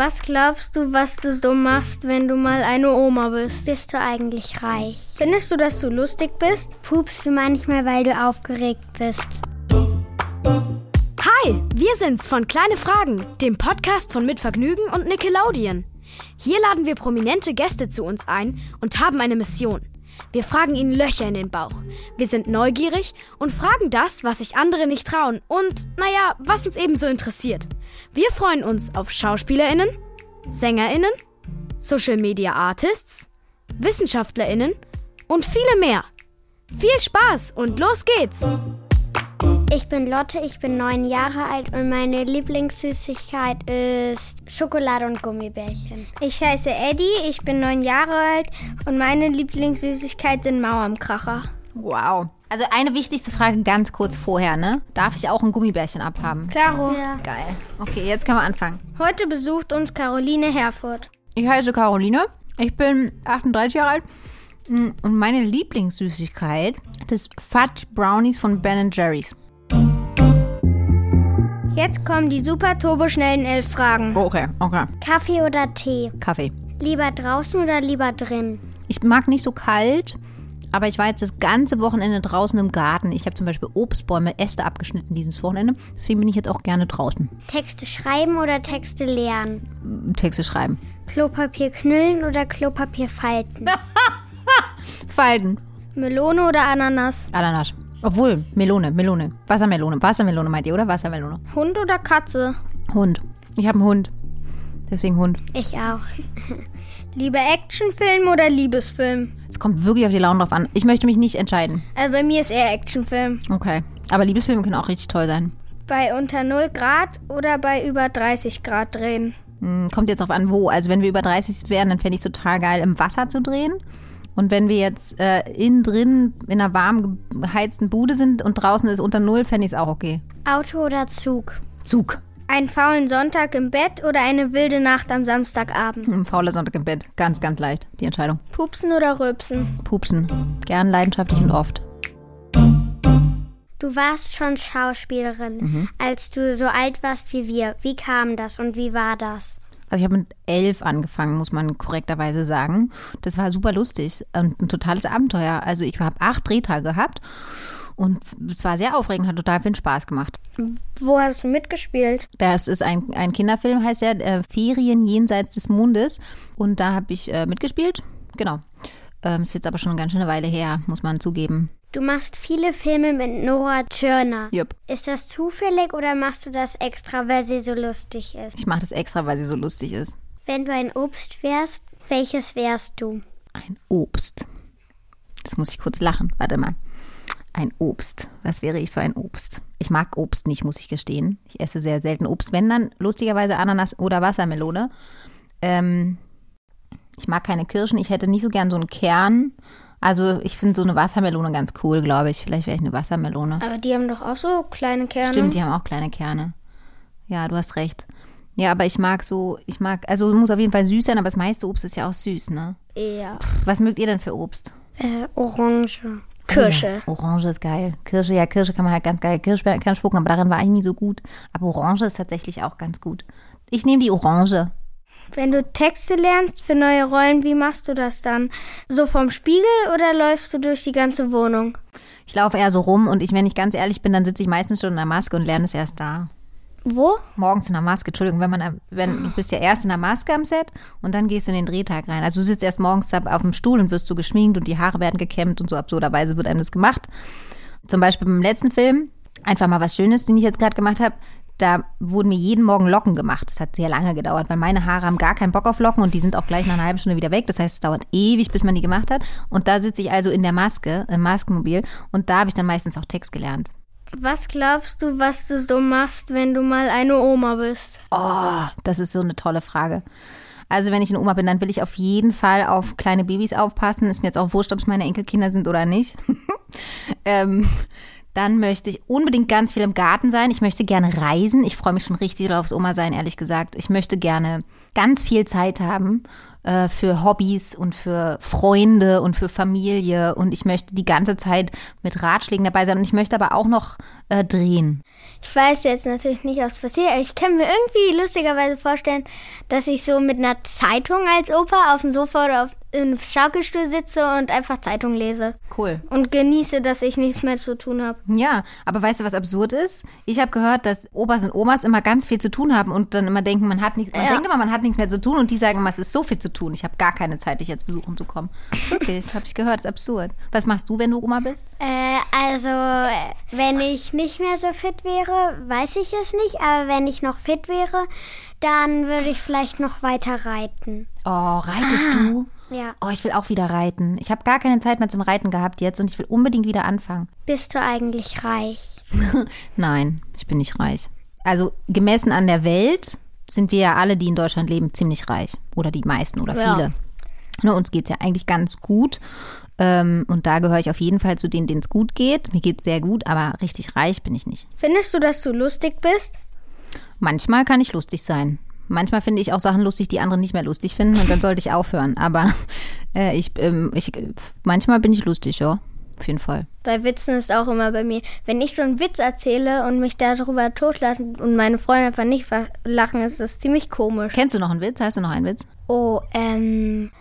Was glaubst du, was du so machst, wenn du mal eine Oma bist? Bist du eigentlich reich? Findest du, dass du lustig bist? Pupst du manchmal, weil du aufgeregt bist? Hi, wir sind's von Kleine Fragen, dem Podcast von Mitvergnügen und Nickelodeon. Hier laden wir prominente Gäste zu uns ein und haben eine Mission. Wir fragen ihnen Löcher in den Bauch. Wir sind neugierig und fragen das, was sich andere nicht trauen und, naja, was uns ebenso interessiert. Wir freuen uns auf SchauspielerInnen, SängerInnen, Social Media Artists, WissenschaftlerInnen und viele mehr. Viel Spaß und los geht's! Ich bin Lotte, ich bin neun Jahre alt und meine Lieblingssüßigkeit ist Schokolade und Gummibärchen. Ich heiße Eddie, ich bin neun Jahre alt und meine Lieblingssüßigkeit sind Mauerkracher. Wow. Also eine wichtigste Frage ganz kurz vorher, ne? Darf ich auch ein Gummibärchen abhaben? Klaro. Ja. Geil. Okay, jetzt können wir anfangen. Heute besucht uns Caroline Herfurth. Ich heiße Caroline. Ich bin 38 Jahre alt. Mm, Und meine Lieblingssüßigkeit das Fudge Brownies von Ben Jerry's. Jetzt kommen die super turboschnellen elf Fragen. Okay, okay. Kaffee oder Tee? Kaffee. Lieber draußen oder lieber drin? Ich mag nicht so kalt, aber ich war jetzt das ganze Wochenende draußen im Garten. Ich habe zum Beispiel Obstbäume, Äste abgeschnitten dieses Wochenende. Deswegen bin ich jetzt auch gerne draußen. Texte schreiben oder Texte lernen? Texte schreiben. Klopapier knüllen oder Klopapier falten? Falten. Melone oder Ananas? Ananas. Obwohl, Melone, Melone. Wassermelone. Wassermelone meint ihr, oder? Wassermelone. Hund oder Katze? Hund. Ich habe einen Hund. Deswegen Hund. Ich auch. Lieber Actionfilm oder Liebesfilm? Es kommt wirklich auf die Laune drauf an. Ich möchte mich nicht entscheiden. Also bei mir ist eher Actionfilm. Okay. Aber Liebesfilme können auch richtig toll sein. Bei unter 0 Grad oder bei über 30 Grad drehen? Hm, Kommt jetzt drauf an, wo. Also wenn wir über 30 wären, dann fände ich es total geil, im Wasser zu drehen. Und wenn wir jetzt äh, innen drin in einer warm geheizten Bude sind und draußen ist unter Null, fände ich es auch okay. Auto oder Zug? Zug. Einen faulen Sonntag im Bett oder eine wilde Nacht am Samstagabend? Ein fauler Sonntag im Bett. Ganz, ganz leicht, die Entscheidung. Pupsen oder Rülpsen? Pupsen. Gern, leidenschaftlich und oft. Du warst schon Schauspielerin, als du so alt warst wie wir. Wie kam das und wie war das? Also ich habe mit elf angefangen, muss man korrekterweise sagen. Das war super lustig und ein totales Abenteuer. Also ich habe acht Drehtage gehabt und es war sehr aufregend, hat total viel Spaß gemacht. Wo hast du mitgespielt? Das ist ein, ein Kinderfilm, heißt der, äh, Ferien jenseits des Mondes. Und da habe ich äh, mitgespielt. Genau. Ähm, ist jetzt aber schon eine ganz schöne Weile her, muss man zugeben. Du machst viele Filme mit Nora Tschirner. Jupp. Ist das zufällig oder machst du das extra, weil sie so lustig ist? Ich mache das extra, weil sie so lustig ist. Wenn du ein Obst wärst, welches wärst du? Ein Obst. Das muss ich kurz lachen. Warte mal. Ein Obst. Was wäre ich für ein Obst? Ich mag Obst nicht, muss ich gestehen. Ich esse sehr selten Obst. Wenn dann, lustigerweise Ananas oder Wassermelone. Ähm, ich mag keine Kirschen. Ich hätte nicht so gern so einen Kern. Also ich finde so eine Wassermelone ganz cool, glaube ich. Vielleicht wäre ich eine Wassermelone. Aber die haben doch auch so kleine Kerne. Stimmt, die haben auch kleine Kerne. Ja, du hast recht. Ja, aber ich mag so, ich mag, also muss auf jeden Fall süß sein, aber das meiste Obst ist ja auch süß, ne? Ja. Was mögt ihr denn für Obst? Äh, Orange. Kirsche. Ja, Orange ist geil. Kirsche, ja, Kirsche kann man halt ganz geil Kirschkern spucken, aber darin war ich nie so gut. Aber Orange ist tatsächlich auch ganz gut. Ich nehme die Orange. Wenn du Texte lernst für neue Rollen, wie machst du das dann? So vom Spiegel oder läufst du durch die ganze Wohnung? Ich laufe eher so rum und ich, wenn ich ganz ehrlich bin, dann sitze ich meistens schon in der Maske und lerne es erst da. Wo? Morgens in der Maske, Entschuldigung, wenn man, wenn du bist ja erst in der Maske am Set und dann gehst du in den Drehtag rein. Also du sitzt erst morgens auf dem Stuhl und wirst so geschminkt und die Haare werden gekämmt und so absurderweise wird einem das gemacht. Zum Beispiel beim letzten Film, einfach mal was Schönes, den ich jetzt gerade gemacht habe, da wurden mir jeden Morgen Locken gemacht. Das hat sehr lange gedauert, weil meine Haare haben gar keinen Bock auf Locken und die sind auch gleich nach einer halben Stunde wieder weg. Das heißt, es dauert ewig, bis man die gemacht hat. Und da sitze ich also in der Maske, im Maskenmobil und da habe ich dann meistens auch Text gelernt. Was glaubst du, was du so machst, wenn du mal eine Oma bist? Oh, das ist so eine tolle Frage. Also wenn ich eine Oma bin, dann will ich auf jeden Fall auf kleine Babys aufpassen. Ist mir jetzt auch wurscht, ob es meine Enkelkinder sind oder nicht. ähm, dann möchte ich unbedingt ganz viel im Garten sein. Ich möchte gerne reisen. Ich freue mich schon richtig aufs Oma sein, ehrlich gesagt. Ich möchte gerne ganz viel Zeit haben äh, für Hobbys und für Freunde und für Familie. Und ich möchte die ganze Zeit mit Ratschlägen dabei sein. Und ich möchte aber auch noch äh, drehen? Ich weiß jetzt natürlich nicht, was passiert, aber ich kann mir irgendwie lustigerweise vorstellen, dass ich so mit einer Zeitung als Opa auf dem Sofa oder auf, im Schaukelstuhl sitze und einfach Zeitung lese. Cool. Und genieße, dass ich nichts mehr zu tun habe. Ja, aber weißt du, was absurd ist? Ich habe gehört, dass Opas und Omas immer ganz viel zu tun haben und dann immer denken, man hat nichts, man Ja. denkt immer, man hat nichts mehr zu tun und die sagen immer, es ist so viel zu tun. Ich habe gar keine Zeit, dich jetzt besuchen zu kommen. Wirklich, habe ich gehört, ist absurd. Was machst du, wenn du Oma bist? Äh, also, wenn ich nicht mehr so fit wäre, weiß ich es nicht. Aber wenn ich noch fit wäre, dann würde ich vielleicht noch weiter reiten. Oh, reitest du? Ja. Oh, ich will auch wieder reiten. Ich habe gar keine Zeit mehr zum Reiten gehabt jetzt und ich will unbedingt wieder anfangen. Bist du eigentlich reich? Nein, ich bin nicht reich. Also gemessen an der Welt sind wir ja alle, die in Deutschland leben, ziemlich reich. Oder die meisten oder Ja. viele. Ne, uns geht's ja eigentlich ganz gut. Ähm, und da gehöre ich auf jeden Fall zu denen, denen es gut geht. Mir geht's sehr gut, aber richtig reich bin ich nicht. Findest du, dass du lustig bist? Manchmal kann ich lustig sein. Manchmal finde ich auch Sachen lustig, die andere nicht mehr lustig finden und dann sollte ich aufhören. Aber äh, ich, ähm, ich, manchmal bin ich lustig, ja. Auf jeden Fall. Bei Witzen ist auch immer bei mir, wenn ich so einen Witz erzähle und mich darüber totlachen und meine Freunde einfach nicht lachen, ist das ziemlich komisch. Kennst du noch einen Witz? Hast du noch einen Witz? Oh, ähm.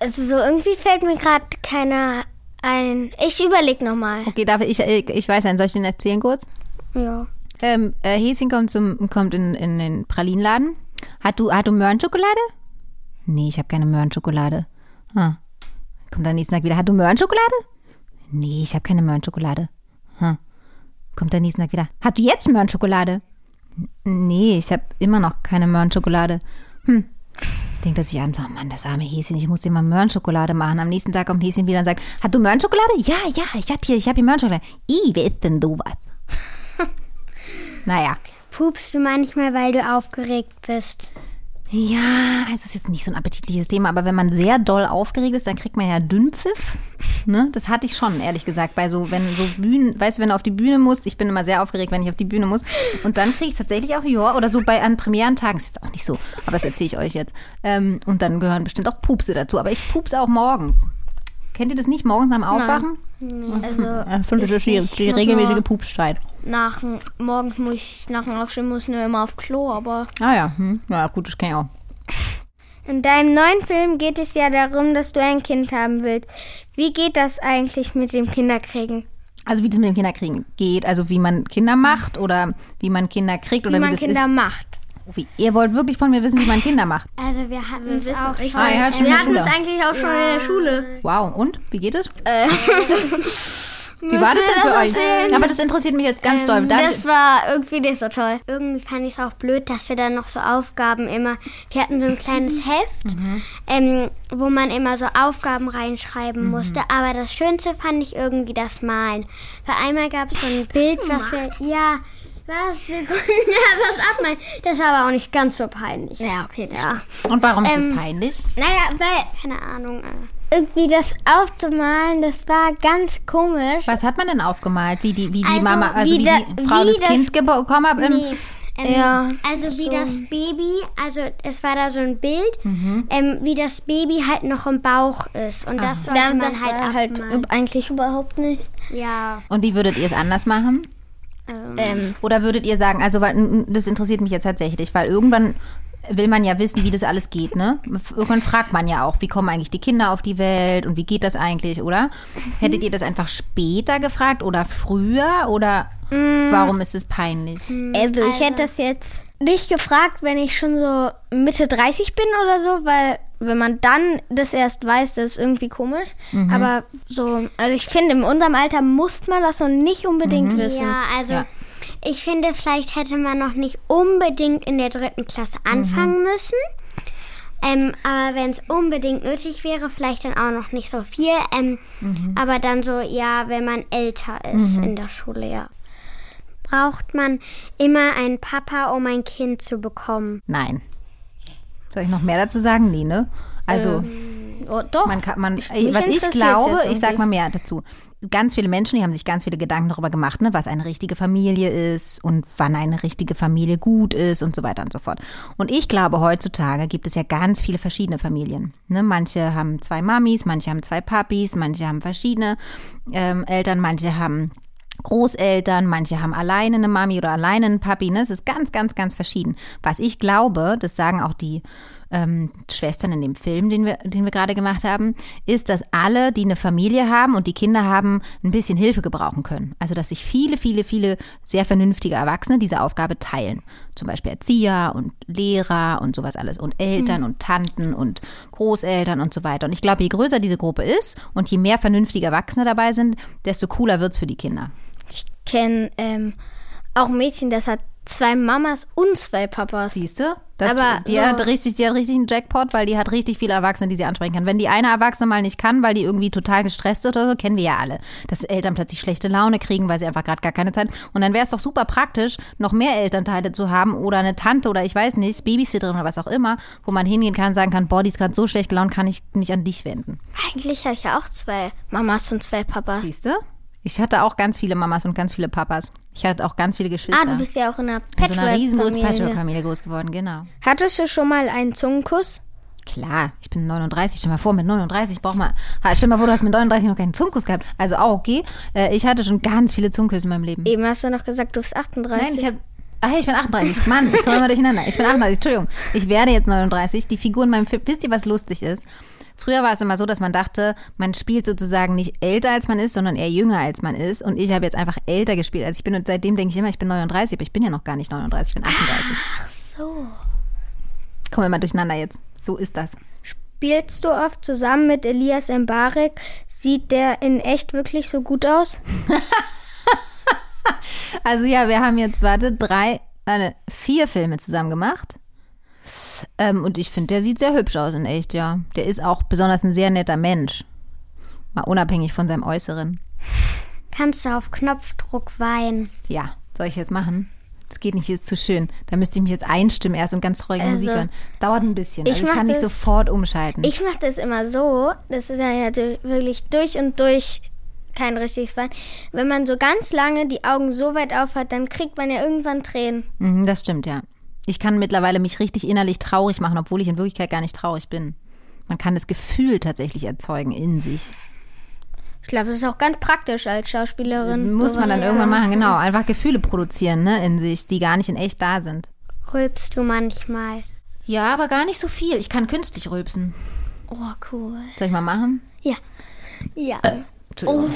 Also so irgendwie fällt mir gerade keiner ein. Ich überleg nochmal. Okay, darf ich, ich, ich weiß einen, soll ich den erzählen kurz? Ja. Ähm, äh, Häschen kommt, zum, kommt in, in den Pralinenladen. Hat du, hat du Möhrenschokolade? Nee, ich habe keine Möhrenschokolade. Hm. Kommt am nächsten Tag wieder. Hat du Möhrenschokolade? Nee, ich habe keine Möhrenschokolade. Hm. Kommt am nächsten Tag wieder. Hat du jetzt Möhrenschokolade? Nee, ich habe immer noch keine Möhrenschokolade. Hm. Denkt er sich an, so, oh Mann, das arme Häschen, ich muss dir mal Möhrenschokolade machen. Am nächsten Tag kommt Häschen wieder und sagt, hat du Möhrenschokolade? Ja, ja, ich hab hier, ich hab hier Möhrenschokolade. I, wer ist denn du was? naja. Pupst du manchmal, weil du aufgeregt bist? Ja, also es ist jetzt nicht so ein appetitliches Thema, aber wenn man sehr doll aufgeregt ist, dann kriegt man ja Dünnpfiff. Ne? Das hatte ich schon, ehrlich gesagt, bei so, wenn so Bühnen, weißt du, wenn du auf die Bühne musst, ich bin immer sehr aufgeregt, wenn ich auf die Bühne muss. Und dann kriege ich tatsächlich auch, ja, oder so bei an Premierentagen, ist jetzt auch nicht so, aber das erzähle ich euch jetzt. Ähm, und dann gehören bestimmt auch Pupse dazu, aber ich pupse auch morgens. Kennt ihr das nicht, morgens am Aufwachen? Also Ja, finde das ist die, die regelmäßige Pupszeit. Nach dem- morgens muss ich nach dem Aufstehen muss nur immer auf Klo, aber Ah ja, hm. ja gut, das kann ich auch. in deinem neuen Film geht es ja darum, dass du ein Kind haben willst. Wie geht das eigentlich mit dem Kinderkriegen? Also wie das mit dem Kinderkriegen geht, also wie man Kinder macht oder wie man Kinder kriegt oder Wie wie, man das Kinder ist. macht. Wie, ihr wollt wirklich von mir wissen, wie man Kinder macht. Also wir hatten es auch Ich schon. Ah, ja, Wir der hatten es Schule. eigentlich auch schon in der Schule. Wow, und? Wie geht es? Äh, Wie war das denn für euch? Aber das interessiert mich jetzt ganz doll. Darf- Das war irgendwie nicht so toll. Irgendwie fand ich es auch blöd, dass wir dann noch so Aufgaben immer. Wir hatten so ein kleines Heft, ähm, wo man immer so Aufgaben reinschreiben musste. Aber das Schönste fand ich irgendwie das Malen. Weil einmal gab es so ein Bild, was wir. Ja, was? Wir konnten ja das abmalen. Das war aber auch nicht ganz so peinlich. Ja, okay, das Ja, und warum ist ähm, es peinlich? Naja, weil keine Ahnung. äh. Irgendwie das aufzumalen, das war ganz komisch. Was hat man denn aufgemalt? Wie die, wie die Also, Mama, also wie wie, da- die Frau wie das, das- Kind bekommen hat? Im, Nee. Ähm, Ja, Also wie so. das Baby, also es war da so ein Bild, ähm, wie das Baby halt noch im Bauch ist. Und das sollte Ja, man das halt war halt eigentlich überhaupt nicht. Ja. Und wie würdet ihr es anders machen? Ähm, Ähm, Oder würdet ihr sagen, also das interessiert mich jetzt tatsächlich, weil irgendwann will man ja wissen, wie das alles geht, ne? Irgendwann fragt man ja auch, wie kommen eigentlich die Kinder auf die Welt und wie geht das eigentlich, oder? Hättet ihr das einfach später gefragt oder früher oder warum ist es peinlich? also, ich hätte das jetzt nicht gefragt, wenn ich schon so Mitte 30 bin oder so, weil wenn man dann das erst weiß, das ist irgendwie komisch. Aber so, also ich finde, in unserem Alter muss man das noch nicht unbedingt wissen. ja, also Ja. Ich finde, vielleicht hätte man noch nicht unbedingt in der dritten Klasse anfangen müssen. Ähm, aber wenn es unbedingt nötig wäre, vielleicht dann auch noch nicht so viel. Ähm, Aber dann so, ja, wenn man älter ist in der Schule, ja. Braucht man immer einen Papa, um ein Kind zu bekommen? Nein. Soll ich noch mehr dazu sagen? Nee, ne? Also, Oh, doch. man kann, man, mich was ich glaube, ich sag mal mehr dazu. Ganz viele Menschen, die haben sich ganz viele Gedanken darüber gemacht, ne, was eine richtige Familie ist und wann eine richtige Familie gut ist und so weiter und so fort. Und ich glaube, heutzutage gibt es ja ganz viele verschiedene Familien. Ne? Manche haben zwei Mamis, manche haben zwei Papis, manche haben verschiedene ähm, Eltern, manche haben Großeltern, manche haben alleine eine Mami oder alleine einen Papi. Ne? Es ist ganz, ganz, ganz verschieden. Was ich glaube, das sagen auch die ähm, Schwestern in dem Film, den wir, den wir gerade gemacht haben, ist, dass alle, die eine Familie haben und die Kinder haben, ein bisschen Hilfe gebrauchen können. Also dass sich viele, viele, viele sehr vernünftige Erwachsene diese Aufgabe teilen. Zum Beispiel Erzieher und Lehrer und sowas alles und Eltern und Tanten und Großeltern und so weiter. Und ich glaube, je größer diese Gruppe ist und je mehr vernünftige Erwachsene dabei sind, desto cooler wird's für die Kinder. Ich kenne ähm, auch ein Mädchen, das hat zwei Mamas und zwei Papas. Siehst du? Das, Aber die, so- hat richtig, die hat richtig einen Jackpot, weil die hat richtig viele Erwachsene, die sie ansprechen kann. Wenn die eine Erwachsene mal nicht kann, weil die irgendwie total gestresst ist oder so, kennen wir ja alle. Dass Eltern plötzlich schlechte Laune kriegen, weil sie einfach gerade gar keine Zeit. Und dann wäre es doch super praktisch, noch mehr Elternteile zu haben oder eine Tante oder ich weiß nicht, Babysitterin oder was auch immer, wo man hingehen kann und sagen kann, boah, die ist gerade so schlecht gelaunt, kann ich mich an dich wenden. Eigentlich habe ich ja auch zwei Mamas und zwei Papas. Siehst du? Ich hatte auch ganz viele Mamas und ganz viele Papas. Ich hatte auch ganz viele Geschwister. Ah, du bist ja auch in einer in so einer riesengroßen Patchwork-Familie. Patchwork-Familie groß geworden, genau. Hattest du schon mal einen Zungenkuss? Klar, ich bin 39, stell mal vor, mit 39 braucht man, stell mal vor, du hast mit 39 noch keinen Zungenkuss gehabt. Also auch okay. Äh, ich hatte schon ganz viele Zungenküsse in meinem Leben. Eben hast du noch gesagt, du bist 38. Nein, ich habe Ach, ich bin 38. Mann, ich komme immer durcheinander. Ich bin 38. Entschuldigung. Ich werde jetzt 39. Die Figur in meinem Film, wisst ihr, was lustig ist? Früher war es immer so, dass man dachte, man spielt sozusagen nicht älter als man ist, sondern eher jünger als man ist. Und ich habe jetzt einfach älter gespielt als ich bin. Und seitdem denke ich immer, ich bin 39, aber ich bin ja noch gar nicht 39, ich bin 38. so. Ich komme immer durcheinander jetzt. So ist das. Spielst du oft zusammen mit Elias Mbarek? Sieht der in echt wirklich so gut aus? Also ja, wir haben jetzt, warte, drei, äh, vier Filme zusammen gemacht. Ähm, und ich finde, der sieht sehr hübsch aus in echt, ja. Der ist auch besonders ein sehr netter Mensch. Mal unabhängig von seinem Äußeren. Kannst du auf Knopfdruck weinen? Ja, soll ich jetzt machen? Das geht nicht, hier ist zu schön. Da müsste ich mich jetzt einstimmen erst und ganz traurige Also, Musik hören. Es dauert ein bisschen. ich Also ich kann nicht das- sofort umschalten. Ich mache das immer so, das ist ja wirklich durch und durch kein richtiges Wein. Wenn man so ganz lange die Augen so weit auf hat, dann kriegt man ja irgendwann Tränen. Mhm, das stimmt, ja. Ich kann mittlerweile mich richtig innerlich traurig machen, obwohl ich in Wirklichkeit gar nicht traurig bin. Man kann das Gefühl tatsächlich erzeugen in sich. Ich glaube, das ist auch ganz praktisch als Schauspielerin. Muss man dann irgendwann machen, genau. Einfach Gefühle produzieren, ne, in sich, die gar nicht in echt da sind. Rülpst du manchmal? Ja, aber gar nicht so viel. Ich kann künstlich rülpsen. Oh, cool. Soll ich mal machen? Ja. Ja. Entschuldigung.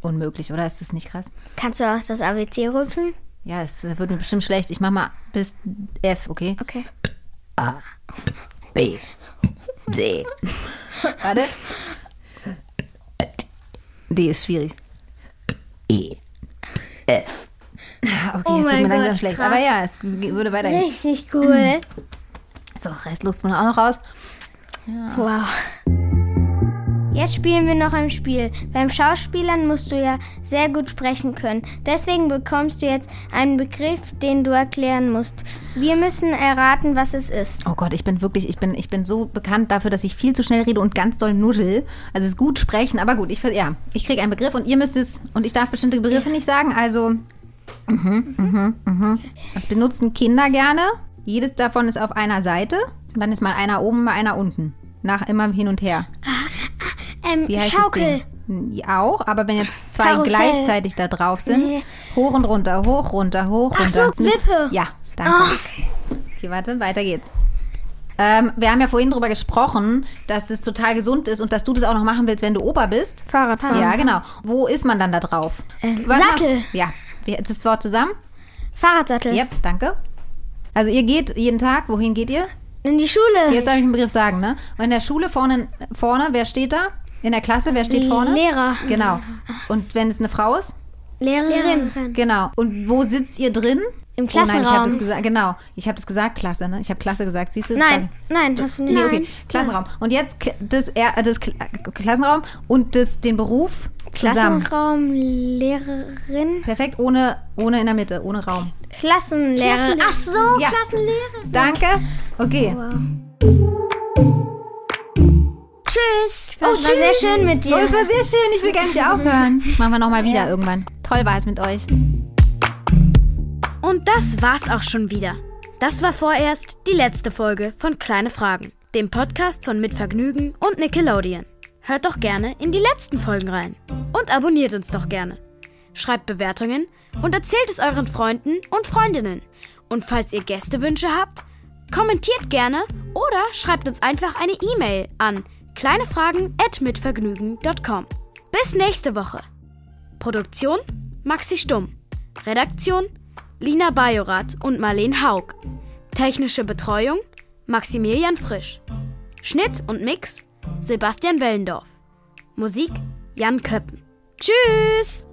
Unmöglich, oder? Ist das nicht krass? Kannst du auch das ABC rülpsen? Ja, es wird mir bestimmt schlecht. Ich mach mal bis F, okay? Okay. B. D. Warte. D ist schwierig. E. F. Okay, Oh jetzt wird mir langsam Gott, schlecht. krass. Aber ja, es würde weitergehen. Richtig cool. So, Restluft muss auch noch raus. Wow. Jetzt spielen wir noch ein Spiel. Beim Schauspielern musst du ja sehr gut sprechen können. Deswegen bekommst du jetzt einen Begriff, den du erklären musst. Wir müssen erraten, was es ist. Oh Gott, ich bin wirklich, ich bin, ich bin so bekannt dafür, dass ich viel zu schnell rede und ganz doll nuschel. Also es ist gut sprechen, aber gut, ich ja, ich kriege einen Begriff und ihr müsst es und ich darf bestimmte Begriffe nicht sagen. Also mhm, mhm, mhm. Das benutzen Kinder gerne. Jedes davon ist auf einer Seite und dann ist mal einer oben, mal einer unten. Nach immer hin und her. Ähm, Wie heißt Schaukel. das Ding? Ja, Auch, aber wenn jetzt zwei Karussell. gleichzeitig da drauf sind, Nee. hoch und runter, hoch, runter, hoch, runter. so, Wippe. Ja, danke. Okay, warte, weiter geht's. Ähm, wir haben ja vorhin darüber gesprochen, dass es total gesund ist und dass du das auch noch machen willst, wenn du Opa bist. Fahrradfahren. Ja, genau. Wo ist man dann da drauf? Was Sattel. machst- Ja, das Wort zusammen? Fahrradsattel. Yep, danke. Also ihr geht jeden Tag, wohin geht ihr? In die Schule. Jetzt darf ich einen Begriff sagen, ne? Und in der Schule vorne, vorne, wer steht da? In der Klasse, wer steht vorne? Lehrer. Genau. Und wenn es eine Frau ist? Lehrerin. Genau. Und wo sitzt ihr drin? Im Oh nein, ich habe Klassenraum. das gesagt. Genau. Ich habe das gesagt, Klasse, ne? Ich habe Klasse gesagt. Siehst du? Nein, nein, hast du nicht. Nee, okay. Klassenraum. Und jetzt das, das Kl- Klassenraum und das, den Beruf zusammen. Klassenraum, Lehrerin, Perfekt, ohne, ohne in der Mitte, ohne Raum. Klassenlehrerin. Ach so, Ja. Klassenlehrerin. Danke. Okay. Tschüss. Oh, war sehr schön mit dir. Oh, es war sehr schön. Ich will gar nicht aufhören. Machen wir nochmal wieder irgendwann. Toll war es mit euch. Und das war's auch schon wieder. Das war vorerst die letzte Folge von Kleine Fragen, dem Podcast von Mit Vergnügen und Nickelodeon. Hört doch gerne in die letzten Folgen rein und abonniert uns doch gerne. schreibt Bewertungen und erzählt es euren Freunden und Freundinnen. Und falls ihr Gästewünsche habt, kommentiert gerne oder schreibt uns einfach eine E-Mail an kleinefragen@mitvergnügen.com. Bis nächste Woche. Produktion Maxi Stumm. Redaktion Lina Bajorath und Marleen Haug. Technische Betreuung Maximilian Frisch. Schnitt und Mix Sebastian Wellendorf. Musik Jan Köppen. Tschüss!